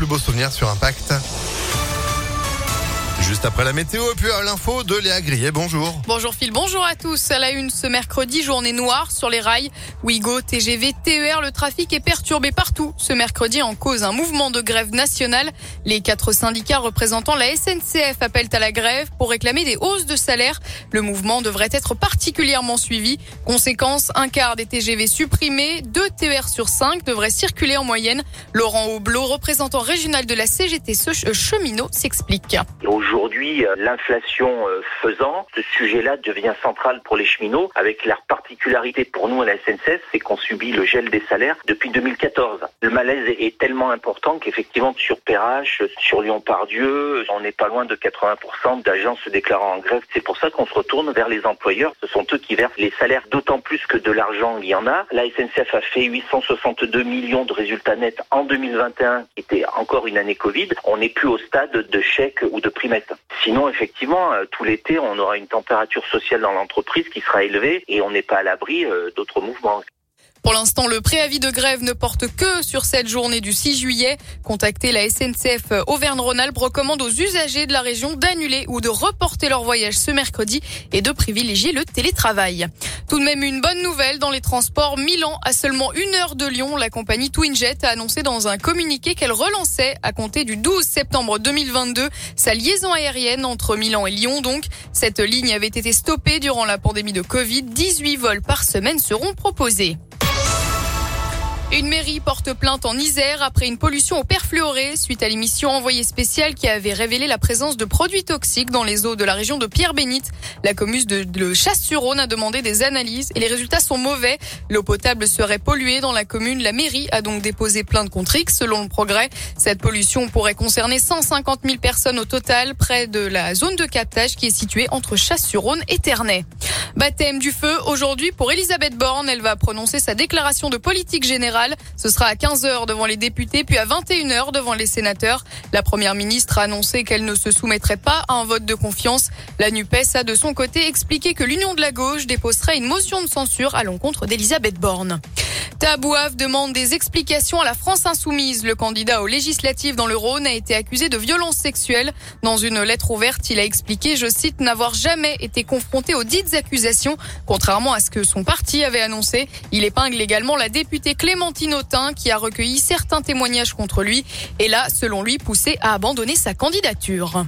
plus beaux souvenirs sur Impact. Juste après la météo, puis à l'info de Léa Grillet. Bonjour. Bonjour Phil, bonjour à tous. À la une ce mercredi, journée noire sur les rails. Ouigo, TGV, TER, le trafic est perturbé partout. Ce mercredi en cause un mouvement de grève nationale. Les quatre syndicats représentant la SNCF appellent à la grève pour réclamer des hausses de salaire. Le mouvement devrait être particulièrement suivi. Conséquence, un quart des TGV supprimés, deux TER sur cinq devraient circuler en moyenne. Laurent Aublot, représentant régional de la CGT cheminot, s'explique. Aujourd'hui, euh, l'inflation euh, faisant, ce sujet-là devient central pour les cheminots, avec la particularité pour nous à la SNCF, c'est qu'on subit le gel des salaires depuis 2014. Le malaise est tellement important qu'effectivement, sur Perrache, sur Lyon-Pardieu, on n'est pas loin de 80% d'agents se déclarant en grève. C'est pour ça qu'on se retourne vers les employeurs. Ce sont eux qui versent les salaires, d'autant plus que de l'argent, il y en a. La SNCF a fait 862 millions de résultats nets en 2021, qui était encore une année Covid. On n'est plus au stade de chèque ou de Sinon, effectivement, euh, tout l'été, on aura une température sociale dans l'entreprise qui sera élevée et on n'est pas à l'abri euh, d'autres mouvements. Pour l'instant, le préavis de grève ne porte que sur cette journée du 6 juillet. Contacter la SNCF Auvergne-Rhône-Alpes recommande aux usagers de la région d'annuler ou de reporter leur voyage ce mercredi et de privilégier le télétravail. Tout de même une bonne nouvelle dans les transports. Milan, à seulement une heure de Lyon, la compagnie Twinjet a annoncé dans un communiqué qu'elle relançait à compter du 12 septembre 2022 sa liaison aérienne entre Milan et Lyon. Donc, cette ligne avait été stoppée durant la pandémie de Covid. 18 vols par semaine seront proposés. Une mairie porte plainte en Isère après une pollution au perfluoré suite à l'émission envoyée spéciale qui avait révélé la présence de produits toxiques dans les eaux de la région de Pierre-Bénite. La commune de, Chasse-sur-Rhône a demandé des analyses et les résultats sont mauvais. L'eau potable serait polluée dans la commune. La mairie a donc déposé plainte contre X selon le progrès. Cette pollution pourrait concerner 150 000 personnes au total près de la zone de captage qui est située entre Chasse-sur-Rhône et Ternay. Baptême du feu aujourd'hui pour Elisabeth Borne. Elle va prononcer sa déclaration de politique générale ce sera à 15h devant les députés, puis à 21h devant les sénateurs. La première ministre a annoncé qu'elle ne se soumettrait pas à un vote de confiance. La NUPES a de son côté expliqué que l'Union de la gauche déposerait une motion de censure à l'encontre d'Elisabeth Borne. Tabouave demande des explications à la France insoumise. Le candidat aux législatives dans le Rhône a été accusé de violences sexuelles. Dans une lettre ouverte, il a expliqué, je cite, n'avoir jamais été confronté aux dites accusations, contrairement à ce que son parti avait annoncé. Il épingle également la députée Qui a recueilli certains témoignages contre lui et l'a, selon lui, poussé à abandonner sa candidature.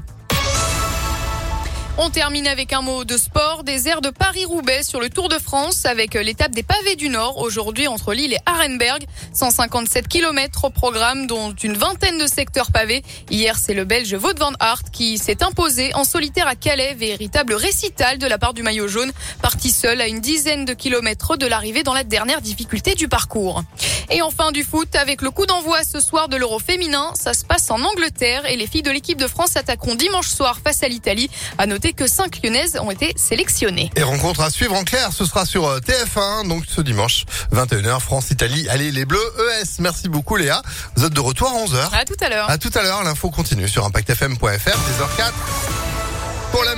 On termine avec un mot de sport, des airs de Paris-Roubaix sur le Tour de France avec l'étape des pavés du Nord aujourd'hui entre Lille et Arenberg. 157 km au programme dont une vingtaine de secteurs pavés. Hier, c'est le Belge Wout van Aert qui s'est imposé en solitaire à Calais, véritable récital de la part du maillot jaune, parti seul à une dizaine de kilomètres de l'arrivée dans la dernière difficulté du parcours. Et enfin du foot avec le coup d'envoi ce soir de l'Euro féminin. Ça se passe en Angleterre et les filles de l'équipe de France attaqueront dimanche soir face à l'Italie. Que cinq Lyonnaises ont été sélectionnées. Et rencontre à suivre en clair, ce sera sur euh, TF1, donc ce dimanche, 21h, France-Italie. Allez, les Bleus ES. Merci beaucoup Léa. Vous êtes de retour à 11h. À tout à l'heure. À tout à l'heure, l'info continue sur ImpactFM.fr, 10h04. Pour la